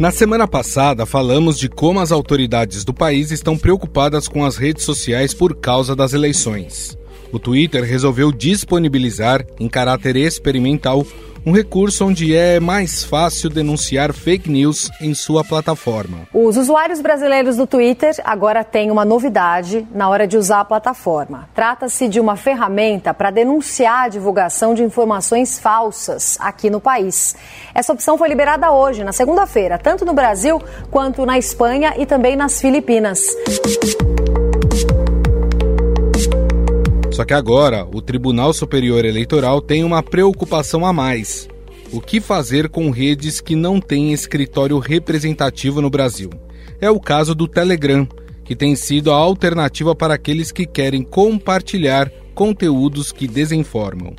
Na semana passada, falamos de como as autoridades do país estão preocupadas com as redes sociais por causa das eleições. O Twitter resolveu disponibilizar, em caráter experimental, um recurso onde é mais fácil denunciar fake news em sua plataforma. Os usuários brasileiros do Twitter agora têm uma novidade na hora de usar a plataforma. Trata-se de uma ferramenta para denunciar a divulgação de informações falsas aqui no país. Essa opção foi liberada hoje, na segunda-feira, tanto no Brasil quanto na Espanha e também nas Filipinas. Só que agora, o Tribunal Superior Eleitoral tem uma preocupação a mais. O que fazer com redes que não têm escritório representativo no Brasil? É o caso do Telegram, que tem sido a alternativa para aqueles que querem compartilhar conteúdos que desinformam.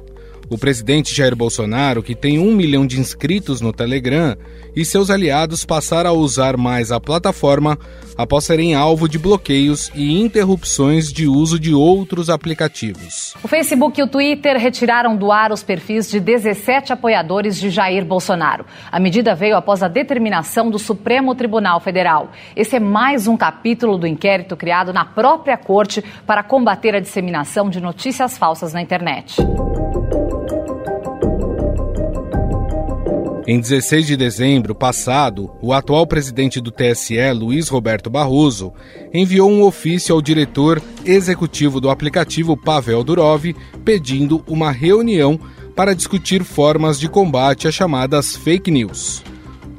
O presidente Jair Bolsonaro, que tem um milhão de inscritos no Telegram, e seus aliados passaram a usar mais a plataforma após serem alvo de bloqueios e interrupções de uso de outros aplicativos. O Facebook e o Twitter retiraram do ar os perfis de 17 apoiadores de Jair Bolsonaro. A medida veio após a determinação do Supremo Tribunal Federal. Esse é mais um capítulo do inquérito criado na própria corte para combater a disseminação de notícias falsas na internet. Em 16 de dezembro passado, o atual presidente do TSE, Luiz Roberto Barroso, enviou um ofício ao diretor executivo do aplicativo Pavel Durov pedindo uma reunião para discutir formas de combate às chamadas fake news.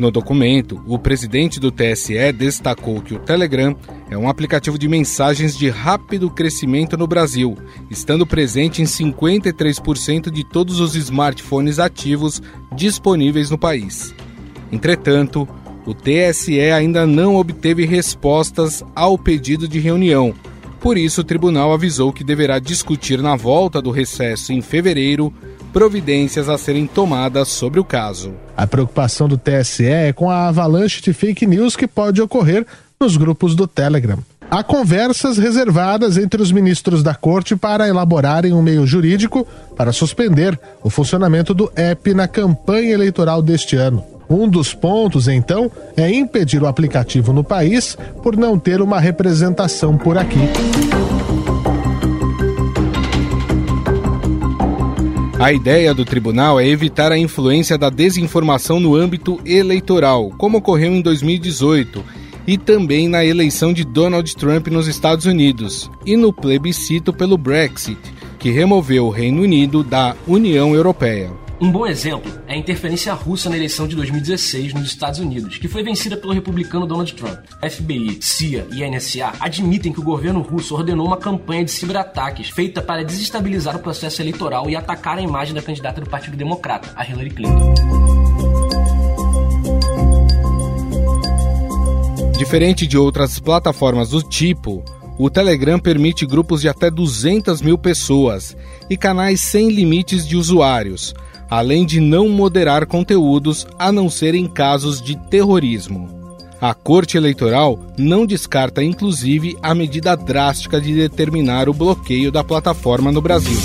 No documento, o presidente do TSE destacou que o Telegram é um aplicativo de mensagens de rápido crescimento no Brasil, estando presente em 53% de todos os smartphones ativos disponíveis no país. Entretanto, o TSE ainda não obteve respostas ao pedido de reunião. Por isso, o tribunal avisou que deverá discutir na volta do recesso em fevereiro providências a serem tomadas sobre o caso. A preocupação do TSE é com a avalanche de fake news que pode ocorrer nos grupos do Telegram. Há conversas reservadas entre os ministros da corte para elaborarem um meio jurídico para suspender o funcionamento do app na campanha eleitoral deste ano. Um dos pontos, então, é impedir o aplicativo no país por não ter uma representação por aqui. A ideia do tribunal é evitar a influência da desinformação no âmbito eleitoral, como ocorreu em 2018, e também na eleição de Donald Trump nos Estados Unidos e no plebiscito pelo Brexit, que removeu o Reino Unido da União Europeia. Um bom exemplo é a interferência russa na eleição de 2016 nos Estados Unidos, que foi vencida pelo republicano Donald Trump. FBI, CIA e NSA admitem que o governo russo ordenou uma campanha de ciberataques feita para desestabilizar o processo eleitoral e atacar a imagem da candidata do Partido Democrata, a Hillary Clinton. Diferente de outras plataformas do tipo, o Telegram permite grupos de até 200 mil pessoas e canais sem limites de usuários, além de não moderar conteúdos a não ser em casos de terrorismo. A Corte Eleitoral não descarta, inclusive, a medida drástica de determinar o bloqueio da plataforma no Brasil.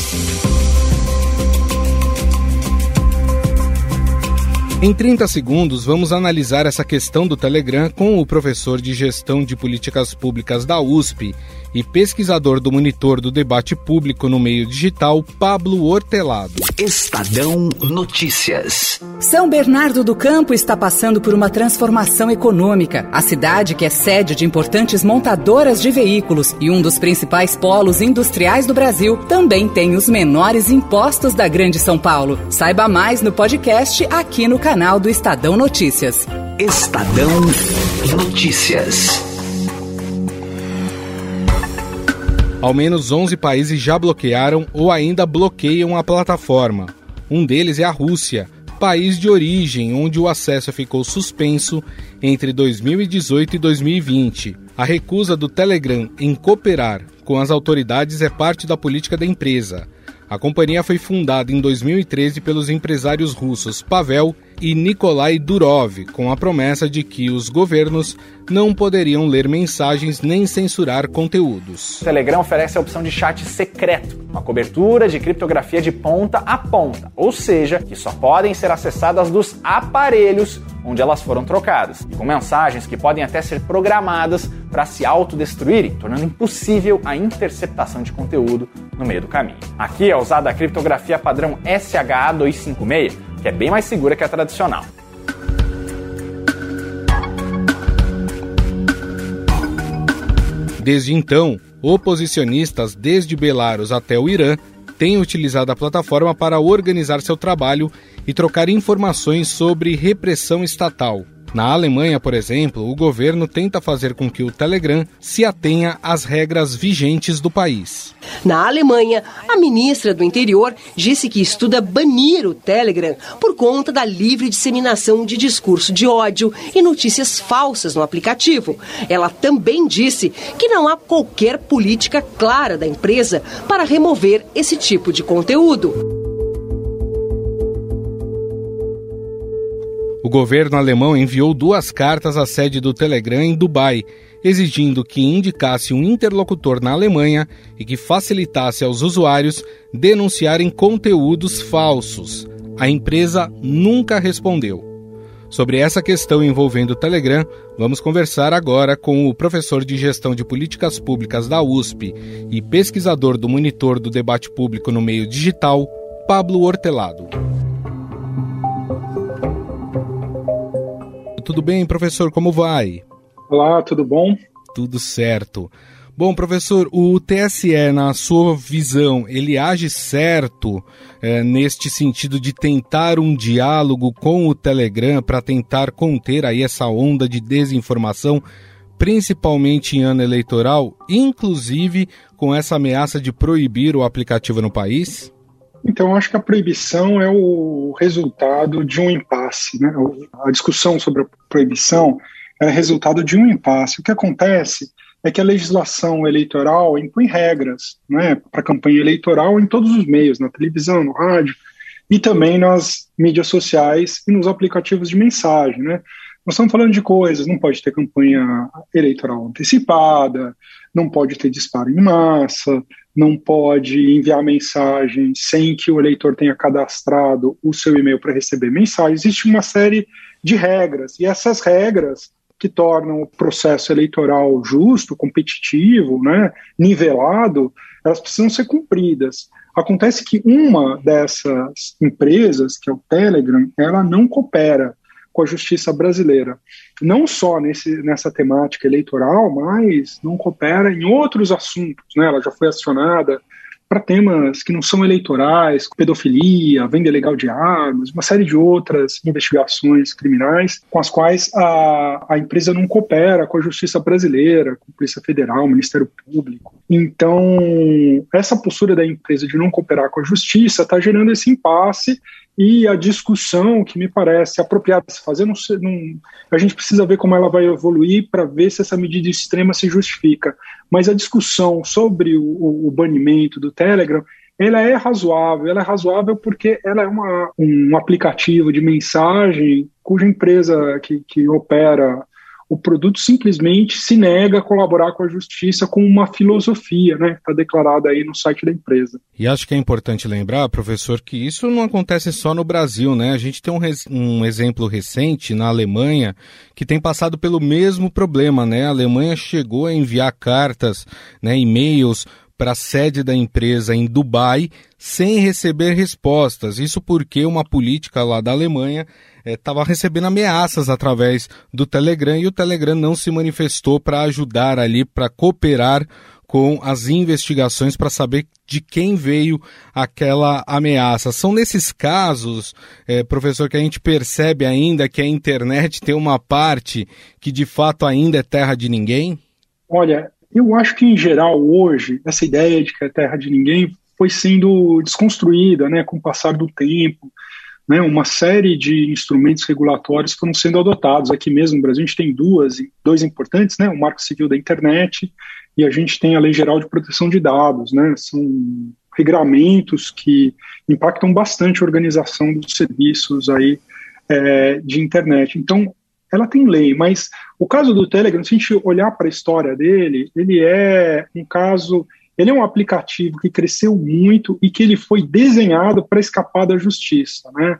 Em 30 segundos, vamos analisar essa questão do Telegram com o professor de Gestão de Políticas Públicas da USP e pesquisador do monitor do debate público no meio digital, Pablo Hortelado. Estadão Notícias. São Bernardo do Campo está passando por uma transformação econômica. A cidade, que é sede de importantes montadoras de veículos e um dos principais polos industriais do Brasil, também tem os menores impostos da Grande São Paulo. Saiba mais no podcast aqui no canal do Estadão Notícias. Estadão Notícias. Ao menos 11 países já bloquearam ou ainda bloqueiam a plataforma. Um deles é a Rússia, país de origem onde o acesso ficou suspenso entre 2018 e 2020. A recusa do Telegram em cooperar com as autoridades é parte da política da empresa. A companhia foi fundada em 2013 pelos empresários russos Pavel e Nikolai Durov, com a promessa de que os governos não poderiam ler mensagens nem censurar conteúdos. O Telegram oferece a opção de chat secreto, uma cobertura de criptografia de ponta a ponta, ou seja, que só podem ser acessadas dos aparelhos onde elas foram trocadas, com mensagens que podem até ser programadas para se autodestruírem, tornando impossível a interceptação de conteúdo no meio do caminho. Aqui é usada a criptografia padrão SHA-256, que é bem mais segura que a tradicional. Desde então, oposicionistas, desde Belarus até o Irã, têm utilizado a plataforma para organizar seu trabalho e trocar informações sobre repressão estatal. Na Alemanha, por exemplo, o governo tenta fazer com que o Telegram se atenha às regras vigentes do país. Na Alemanha, a ministra do Interior disse que estuda banir o Telegram por conta da livre disseminação de discurso de ódio e notícias falsas no aplicativo. Ela também disse que não há qualquer política clara da empresa para remover esse tipo de conteúdo. O governo alemão enviou duas cartas à sede do Telegram em Dubai, exigindo que indicasse um interlocutor na Alemanha e que facilitasse aos usuários denunciarem conteúdos falsos. A empresa nunca respondeu. Sobre essa questão envolvendo o Telegram, vamos conversar agora com o professor de Gestão de Políticas Públicas da USP e pesquisador do Monitor do Debate Público no Meio Digital, Pablo Hortelado. Tudo bem, professor? Como vai? Olá, tudo bom? Tudo certo. Bom, professor, o TSE, na sua visão, ele age certo é, neste sentido de tentar um diálogo com o Telegram para tentar conter aí essa onda de desinformação, principalmente em ano eleitoral, inclusive com essa ameaça de proibir o aplicativo no país? Então, acho que a proibição é o resultado de um impasse. Né? A discussão sobre a proibição é resultado de um impasse. O que acontece é que a legislação eleitoral impõe regras né, para a campanha eleitoral em todos os meios, na televisão, no rádio e também nas mídias sociais e nos aplicativos de mensagem. Né? Nós estamos falando de coisas, não pode ter campanha eleitoral antecipada, não pode ter disparo em massa, não pode enviar mensagem sem que o eleitor tenha cadastrado o seu e-mail para receber mensagem. Existe uma série de regras, e essas regras que tornam o processo eleitoral justo, competitivo, né, nivelado, elas precisam ser cumpridas. Acontece que uma dessas empresas, que é o Telegram, ela não coopera com a justiça brasileira. Não só nesse, nessa temática eleitoral, mas não coopera em outros assuntos. Né? Ela já foi acionada para temas que não são eleitorais, pedofilia, venda ilegal de armas, uma série de outras investigações criminais com as quais a, a empresa não coopera com a justiça brasileira, com a Polícia Federal, Ministério Público. Então, essa postura da empresa de não cooperar com a justiça está gerando esse impasse e a discussão que me parece apropriada se fazer, não, não, a gente precisa ver como ela vai evoluir para ver se essa medida extrema se justifica. Mas a discussão sobre o, o, o banimento do Telegram, ela é razoável. Ela é razoável porque ela é uma, um aplicativo de mensagem cuja empresa que, que opera o produto simplesmente se nega a colaborar com a justiça com uma filosofia, né? Está declarada aí no site da empresa. E acho que é importante lembrar, professor, que isso não acontece só no Brasil, né? A gente tem um, um exemplo recente na Alemanha que tem passado pelo mesmo problema, né? A Alemanha chegou a enviar cartas, né, e-mails para a sede da empresa em Dubai sem receber respostas. Isso porque uma política lá da Alemanha estava eh, recebendo ameaças através do Telegram e o Telegram não se manifestou para ajudar ali, para cooperar com as investigações para saber de quem veio aquela ameaça. São nesses casos, eh, professor, que a gente percebe ainda que a internet tem uma parte que de fato ainda é terra de ninguém? Olha, eu acho que, em geral, hoje, essa ideia de que é terra de ninguém foi sendo desconstruída né, com o passar do tempo. Né, uma série de instrumentos regulatórios foram sendo adotados. Aqui mesmo no Brasil, a gente tem duas, dois importantes, né, o Marco Civil da Internet e a gente tem a Lei Geral de Proteção de Dados. Né, são regramentos que impactam bastante a organização dos serviços aí, é, de internet. Então, ela tem lei, mas o caso do Telegram, se a gente olhar para a história dele, ele é um caso, ele é um aplicativo que cresceu muito e que ele foi desenhado para escapar da justiça, né?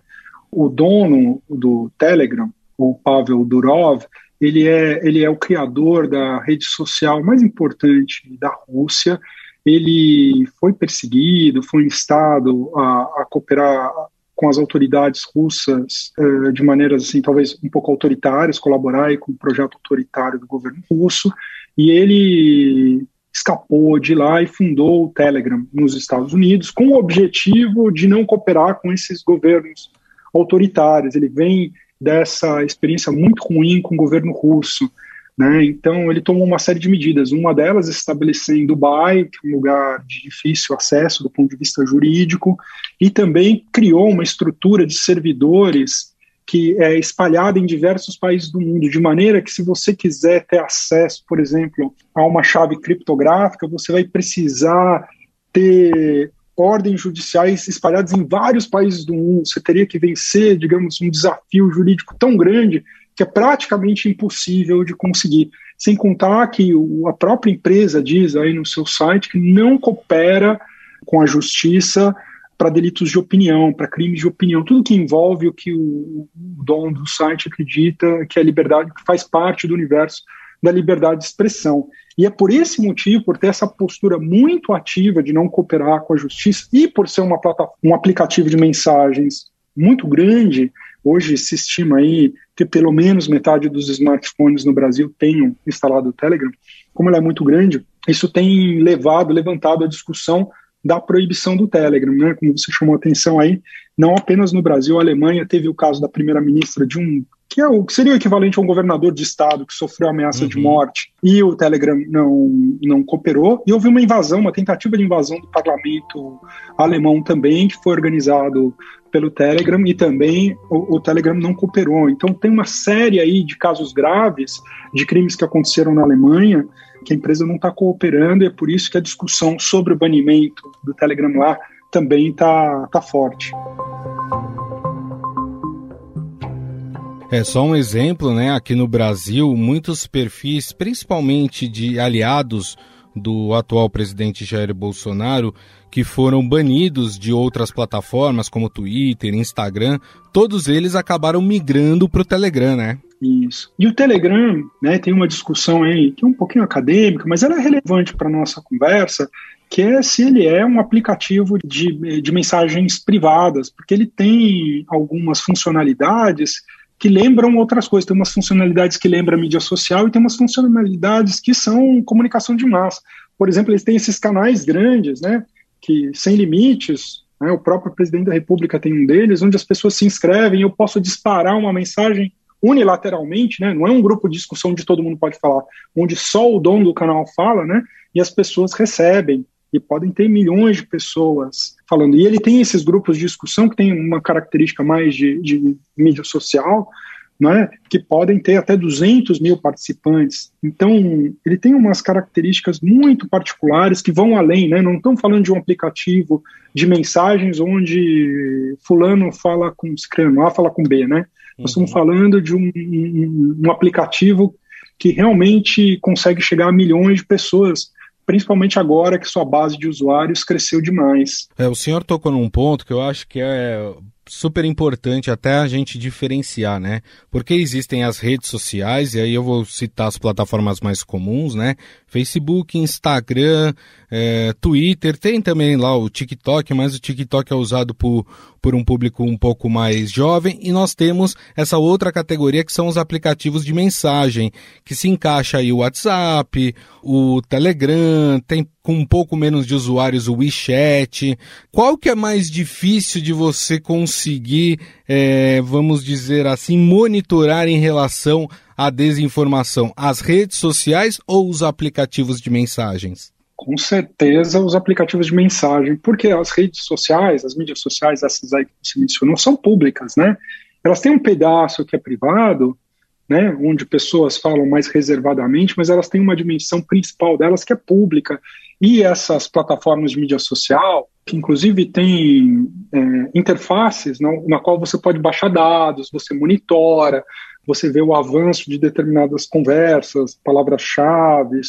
O dono do Telegram, o Pavel Durov, ele é, ele é o criador da rede social mais importante da Rússia. Ele foi perseguido, foi instado a, a cooperar com as autoridades russas uh, de maneiras assim talvez um pouco autoritárias, colaborar com o projeto autoritário do governo russo, e ele escapou de lá e fundou o Telegram nos Estados Unidos com o objetivo de não cooperar com esses governos autoritários. Ele vem dessa experiência muito ruim com o governo russo. Né? Então, ele tomou uma série de medidas. Uma delas, estabelecer em Dubai, que é um lugar de difícil acesso do ponto de vista jurídico, e também criou uma estrutura de servidores que é espalhada em diversos países do mundo, de maneira que, se você quiser ter acesso, por exemplo, a uma chave criptográfica, você vai precisar ter ordens judiciais espalhadas em vários países do mundo. Você teria que vencer, digamos, um desafio jurídico tão grande que é praticamente impossível de conseguir. Sem contar que a própria empresa diz aí no seu site que não coopera com a justiça para delitos de opinião, para crimes de opinião, tudo que envolve o que o dono do site acredita que é liberdade, que faz parte do universo da liberdade de expressão. E é por esse motivo, por ter essa postura muito ativa de não cooperar com a justiça e por ser uma um aplicativo de mensagens muito grande, hoje se estima aí que pelo menos metade dos smartphones no Brasil tenham instalado o Telegram. Como ela é muito grande, isso tem levado, levantado a discussão da proibição do Telegram, né? Como você chamou a atenção aí, não apenas no Brasil, a Alemanha teve o caso da primeira-ministra de um que é o que seria o equivalente a um governador de estado que sofreu ameaça uhum. de morte e o Telegram não não cooperou e houve uma invasão, uma tentativa de invasão do parlamento alemão também que foi organizado pelo Telegram e também o, o, Telegram não cooperou. Então tem uma série aí de casos graves de crimes que aconteceram na Alemanha que a empresa não está cooperando e é por isso que a discussão sobre o banimento do Telegram lá também está tá forte. É só um exemplo, né? Aqui no Brasil, muitos perfis, principalmente de aliados do atual presidente Jair Bolsonaro, que foram banidos de outras plataformas como Twitter, Instagram, todos eles acabaram migrando para o Telegram, né? Isso. E o Telegram, né, tem uma discussão aí que é um pouquinho acadêmica, mas ela é relevante para nossa conversa, que é se ele é um aplicativo de, de mensagens privadas, porque ele tem algumas funcionalidades que lembram outras coisas. Tem umas funcionalidades que lembram mídia social e tem umas funcionalidades que são comunicação de massa. Por exemplo, eles têm esses canais grandes, né, que sem limites, né, o próprio presidente da República tem um deles, onde as pessoas se inscrevem, eu posso disparar uma mensagem unilateralmente, né, não é um grupo de discussão onde todo mundo pode falar, onde só o dono do canal fala, né, e as pessoas recebem e podem ter milhões de pessoas falando. E ele tem esses grupos de discussão que tem uma característica mais de, de mídia social, né, que podem ter até 200 mil participantes. Então, ele tem umas características muito particulares que vão além, né, não estamos falando de um aplicativo de mensagens onde fulano fala com escrano, A fala com B, né? Nós estamos uhum. falando de um, um, um aplicativo que realmente consegue chegar a milhões de pessoas principalmente agora que sua base de usuários cresceu demais. É, o senhor tocou num ponto que eu acho que é super importante até a gente diferenciar, né? Porque existem as redes sociais, e aí eu vou citar as plataformas mais comuns, né? Facebook, Instagram, é, Twitter, tem também lá o TikTok, mas o TikTok é usado por, por um público um pouco mais jovem, e nós temos essa outra categoria que são os aplicativos de mensagem, que se encaixa aí o WhatsApp, o Telegram, tem com um pouco menos de usuários o WeChat. Qual que é mais difícil de você conseguir, é, vamos dizer assim, monitorar em relação à desinformação? As redes sociais ou os aplicativos de mensagens? Com certeza os aplicativos de mensagem, porque as redes sociais, as mídias sociais, essas aí que você mencionou, são públicas, né? Elas têm um pedaço que é privado, né, onde pessoas falam mais reservadamente, mas elas têm uma dimensão principal delas que é pública. E essas plataformas de mídia social, que inclusive têm é, interfaces na, na qual você pode baixar dados, você monitora, você vê o avanço de determinadas conversas, palavras-chave,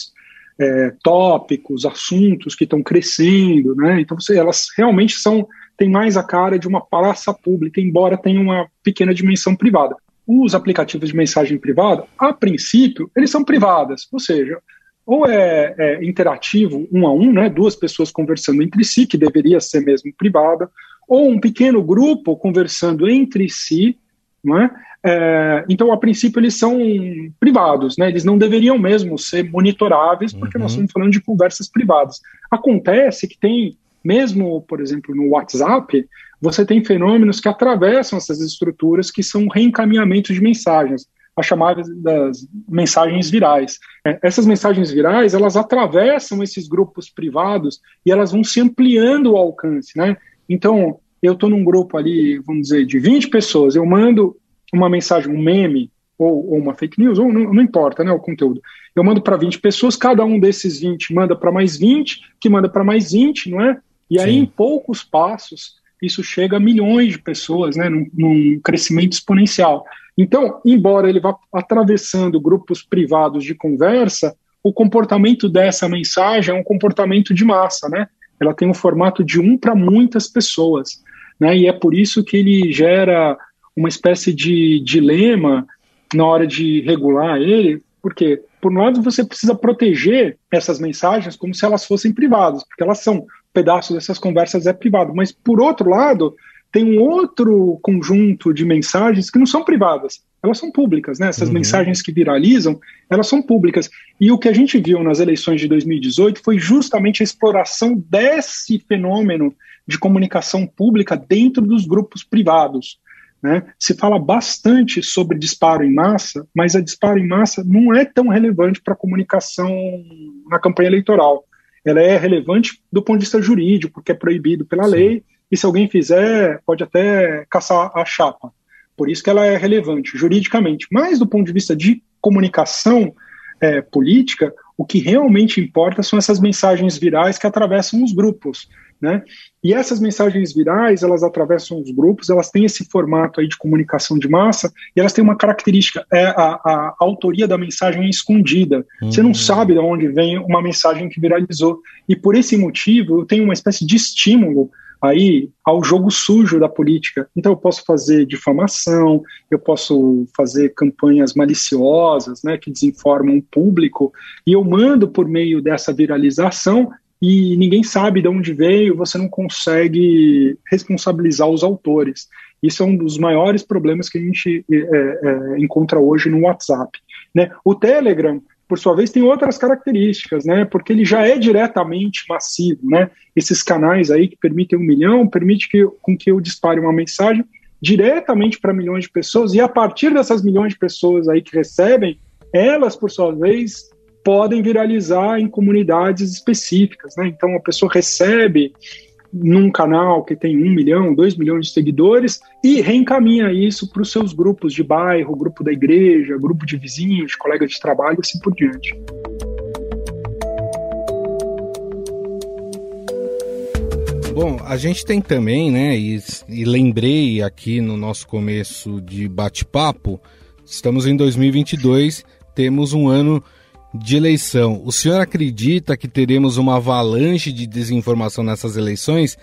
é, tópicos, assuntos que estão crescendo, né? Então você, elas realmente são têm mais a cara de uma praça pública, embora tenha uma pequena dimensão privada. os aplicativos de mensagem privada, a princípio, eles são privadas, ou seja, ou é, é, interativo um a um, né, duas pessoas conversando entre si, que deveria ser mesmo privada, ou um pequeno grupo conversando entre si, é? é então, a princípio, eles são privados, né? eles não deveriam mesmo ser monitoráveis, porque uhum. nós estamos falando de conversas privadas. Acontece que tem, mesmo, por exemplo, no WhatsApp, você tem fenômenos que atravessam essas estruturas que são reencaminhamentos de mensagens as chamadas das mensagens virais. É, essas mensagens virais, elas atravessam esses grupos privados e elas vão se ampliando o alcance, né? Então, eu estou num grupo ali, vamos dizer, de 20 pessoas, eu mando uma mensagem, um meme, ou, ou uma fake news, ou não, não, importa, né, o conteúdo. Eu mando para 20 pessoas, cada um desses 20 manda para mais 20, que manda para mais 20, não é? E aí, Sim. em poucos passos, isso chega a milhões de pessoas, né, num, num crescimento exponencial. Então, embora ele vá atravessando grupos privados de conversa, o comportamento dessa mensagem é um comportamento de massa, né? Ela tem um formato de um para muitas pessoas, né? E é por isso que ele gera uma espécie de dilema na hora de regular ele, porque por um lado você precisa proteger essas mensagens como se elas fossem privadas, porque elas são um pedaço dessas conversas é privado, mas por outro lado tem um outro conjunto de mensagens que não são privadas, elas são públicas, né? Essas uhum. mensagens que viralizam, elas são públicas. E o que a gente viu nas eleições de 2018 foi justamente a exploração desse fenômeno de comunicação pública dentro dos grupos privados. Né? Se fala bastante sobre disparo em massa, mas a disparo em massa não é tão relevante para a comunicação na campanha eleitoral. Ela é relevante do ponto de vista jurídico, porque é proibido pela Sim. lei, e se alguém fizer, pode até caçar a chapa. Por isso que ela é relevante juridicamente. Mas do ponto de vista de comunicação é, política, o que realmente importa são essas mensagens virais que atravessam os grupos. Né? E essas mensagens virais, elas atravessam os grupos, elas têm esse formato aí de comunicação de massa, e elas têm uma característica, é a, a, autoria da mensagem é escondida. Uhum. Você não hum. sabe de onde vem uma mensagem que viralizou. E por esse motivo, eu tenho uma espécie de estímulo aí ao jogo sujo da política. Então eu posso fazer difamação, eu posso fazer campanhas maliciosas, né, que desinformam o público, e eu mando por meio dessa viralização e ninguém sabe de onde veio, você não consegue responsabilizar os autores. Isso é um dos maiores problemas que a gente é, é, encontra hoje no WhatsApp. Né? O Telegram por sua vez, tem outras características, né? Porque ele já é diretamente massivo, né? Esses canais aí que permitem um milhão, permite que, com que eu dispare uma mensagem diretamente para milhões de pessoas, e a partir dessas milhões de pessoas aí que recebem, elas, por sua vez, podem viralizar em comunidades específicas, né? Então a pessoa recebe num canal que tem um milhão, dois milhões de seguidores e reencaminha isso para os seus grupos de bairro, grupo da igreja, grupo de vizinhos, colegas de trabalho, assim por diante. Bom, a gente tem também, né, e, e lembrei aqui no nosso começo de bate-papo, estamos em 2022, temos um ano de eleição, o senhor acredita que teremos uma avalanche de desinformação nessas eleições?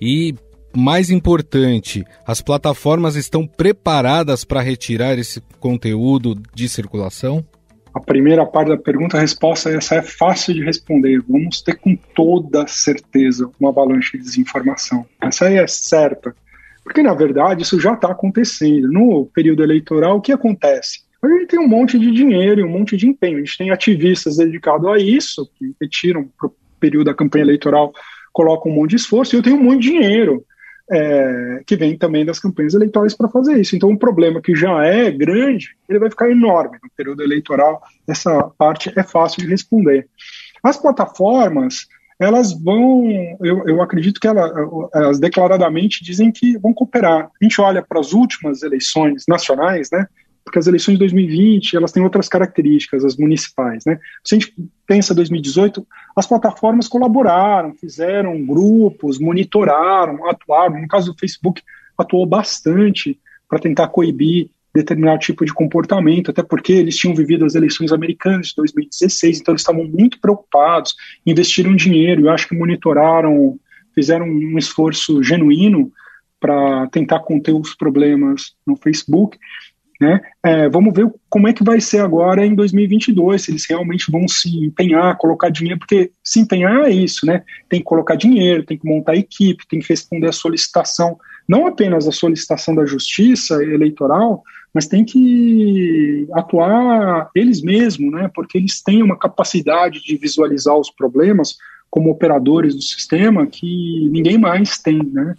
E, mais importante, as plataformas estão preparadas para retirar esse conteúdo de circulação? A primeira parte da pergunta, a resposta essa é fácil de responder. Vamos ter com toda certeza uma avalanche de desinformação. Essa aí é certa. Porque, na verdade, isso já está acontecendo. No período eleitoral, o que acontece? A gente tem um monte de dinheiro e um monte de empenho. A gente tem ativistas dedicados a isso, que retiram para o período da campanha eleitoral, colocam um monte de esforço, e eu tenho um monte de dinheiro é, que vem também das campanhas eleitorais para fazer isso. Então, um problema que já é grande, ele vai ficar enorme no período eleitoral. Essa parte é fácil de responder. As plataformas, elas vão, eu, eu acredito que ela, elas declaradamente dizem que vão cooperar. A gente olha para as últimas eleições nacionais, né? Porque as eleições de 2020 elas têm outras características, as municipais, né? Se a gente pensa 2018, as plataformas colaboraram, fizeram grupos, monitoraram, atuaram. No caso do Facebook, atuou bastante para tentar coibir determinado tipo de comportamento, até porque eles tinham vivido as eleições americanas de 2016, então eles estavam muito preocupados, investiram dinheiro, eu acho que monitoraram, fizeram um esforço genuíno para tentar conter os problemas no Facebook. Né? É, vamos ver como é que vai ser agora em 2022, se eles realmente vão se empenhar, colocar dinheiro, porque se empenhar é isso, né? Tem que colocar dinheiro, tem que montar equipe, tem que responder a solicitação, não apenas a solicitação da justiça eleitoral, mas tem que atuar eles mesmos, né? Porque eles têm uma capacidade de visualizar os problemas como operadores do sistema que ninguém mais tem, né?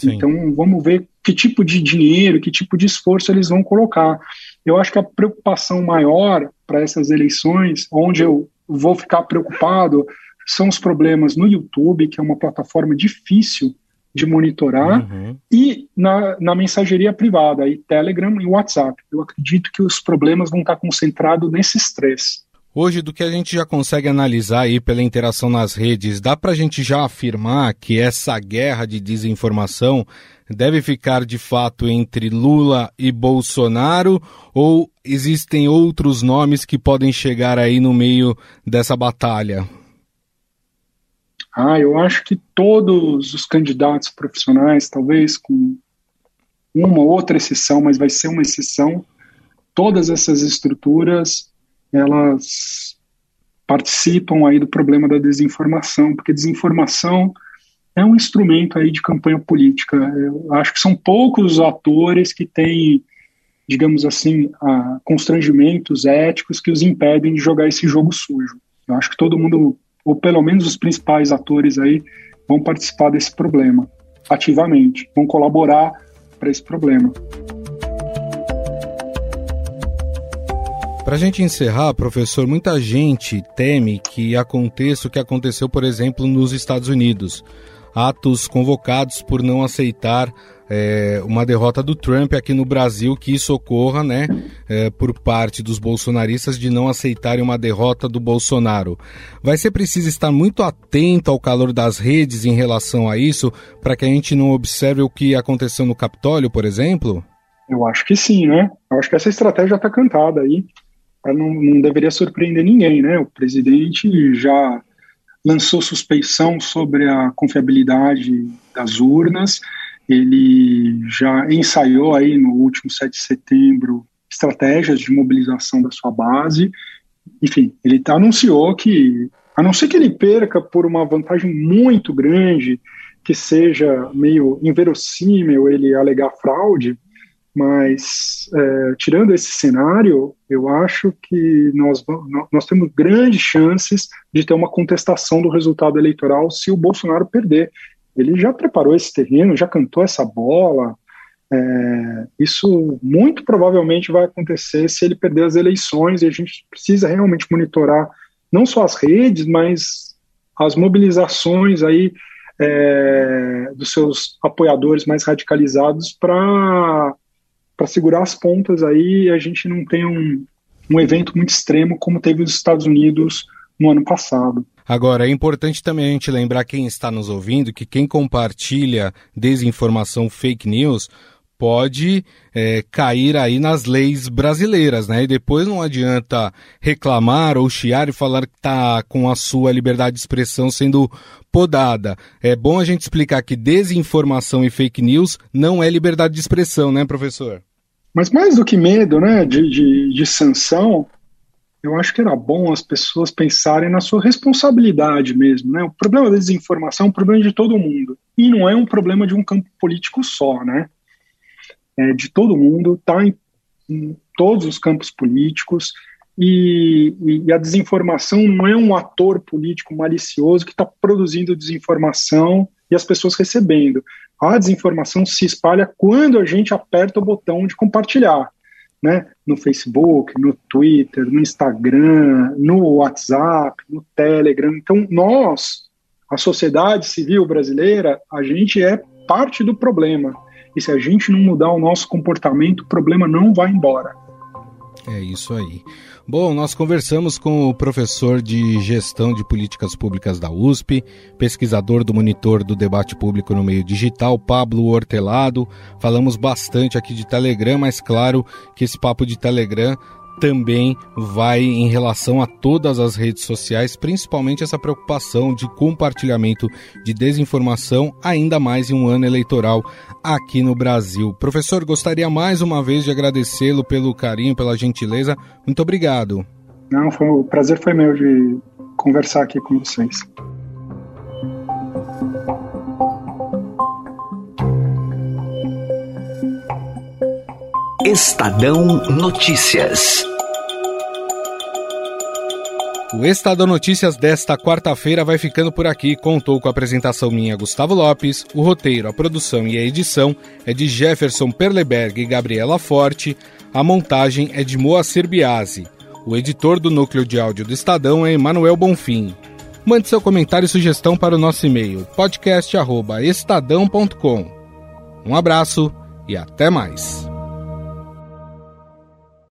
Sim. Então vamos ver que tipo de dinheiro, que tipo de esforço eles vão colocar. Eu acho que a preocupação maior para essas eleições, onde eu vou ficar preocupado, são os problemas no YouTube, que é uma plataforma difícil de monitorar, uhum. e na, na mensageria privada, aí Telegram e WhatsApp. Eu acredito que os problemas vão estar concentrados nesses três. Hoje, do que a gente já consegue analisar aí pela interação nas redes, dá para a gente já afirmar que essa guerra de desinformação deve ficar de fato entre Lula e Bolsonaro ou existem outros nomes que podem chegar aí no meio dessa batalha? Ah, eu acho que todos os candidatos profissionais, talvez com uma ou outra exceção, mas vai ser uma exceção, todas essas estruturas elas participam aí do problema da desinformação, porque desinformação é um instrumento aí de campanha política. Eu acho que são poucos os atores que têm, digamos assim, constrangimentos éticos que os impedem de jogar esse jogo sujo. Eu acho que todo mundo, ou pelo menos os principais atores aí, vão participar desse problema ativamente, vão colaborar para esse problema. Para a gente encerrar, professor, muita gente teme que aconteça o que aconteceu, por exemplo, nos Estados Unidos. Atos convocados por não aceitar é, uma derrota do Trump aqui no Brasil, que isso ocorra, né, é, por parte dos bolsonaristas de não aceitarem uma derrota do Bolsonaro. Vai ser preciso estar muito atento ao calor das redes em relação a isso, para que a gente não observe o que aconteceu no Capitólio, por exemplo? Eu acho que sim, né? Eu acho que essa estratégia está cantada aí não, não deveria surpreender ninguém, né? O presidente já lançou suspeição sobre a confiabilidade das urnas, ele já ensaiou aí no último 7 de setembro estratégias de mobilização da sua base, enfim, ele anunciou que, a não ser que ele perca por uma vantagem muito grande, que seja meio inverossímil ele alegar fraude, mas, é, tirando esse cenário, eu acho que nós, nós temos grandes chances de ter uma contestação do resultado eleitoral se o Bolsonaro perder. Ele já preparou esse terreno, já cantou essa bola. É, isso muito provavelmente vai acontecer se ele perder as eleições e a gente precisa realmente monitorar não só as redes, mas as mobilizações aí é, dos seus apoiadores mais radicalizados para para segurar as pontas aí a gente não tem um, um evento muito extremo como teve os Estados Unidos no ano passado. Agora, é importante também a gente lembrar quem está nos ouvindo que quem compartilha desinformação fake news pode é, cair aí nas leis brasileiras, né? E depois não adianta reclamar ou chiar e falar que está com a sua liberdade de expressão sendo podada. É bom a gente explicar que desinformação e fake news não é liberdade de expressão, né, professor? Mas mais do que medo, né, de, de, de sanção, eu acho que era bom as pessoas pensarem na sua responsabilidade mesmo, né? O problema da desinformação é um problema de todo mundo e não é um problema de um campo político só, né? É de todo mundo, tá em, em todos os campos políticos e, e, a desinformação não é um ator político malicioso que está produzindo desinformação e as pessoas recebendo. A desinformação se espalha quando a gente aperta o botão de compartilhar, né? No Facebook, no Twitter, no Instagram, no WhatsApp, no Telegram. Então, nós, a sociedade civil brasileira, a gente é parte do problema. E se a gente não mudar o nosso comportamento, o problema não vai embora. É isso aí. Bom, nós conversamos com o professor de Gestão de Políticas Públicas da USP, pesquisador do Monitor do Debate Público no Meio Digital, Pablo Hortelado. Falamos bastante aqui de Telegram, mas claro que esse papo de Telegram também vai em relação a todas as redes sociais, principalmente essa preocupação de compartilhamento de desinformação, ainda mais em um ano eleitoral aqui no Brasil. Professor, gostaria mais uma vez de agradecê-lo pelo carinho, pela gentileza. Muito obrigado. Não, foi, o prazer foi meu de conversar aqui com vocês. Estadão Notícias. O Estadão Notícias desta quarta-feira vai ficando por aqui. Contou com a apresentação minha, Gustavo Lopes. O roteiro, a produção e a edição é de Jefferson Perleberg e Gabriela Forte. A montagem é de Moacir Biasi. O editor do núcleo de áudio do Estadão é Emanuel Bonfim. Mande seu comentário e sugestão para o nosso e-mail podcast@estadão.com. Um abraço e até mais.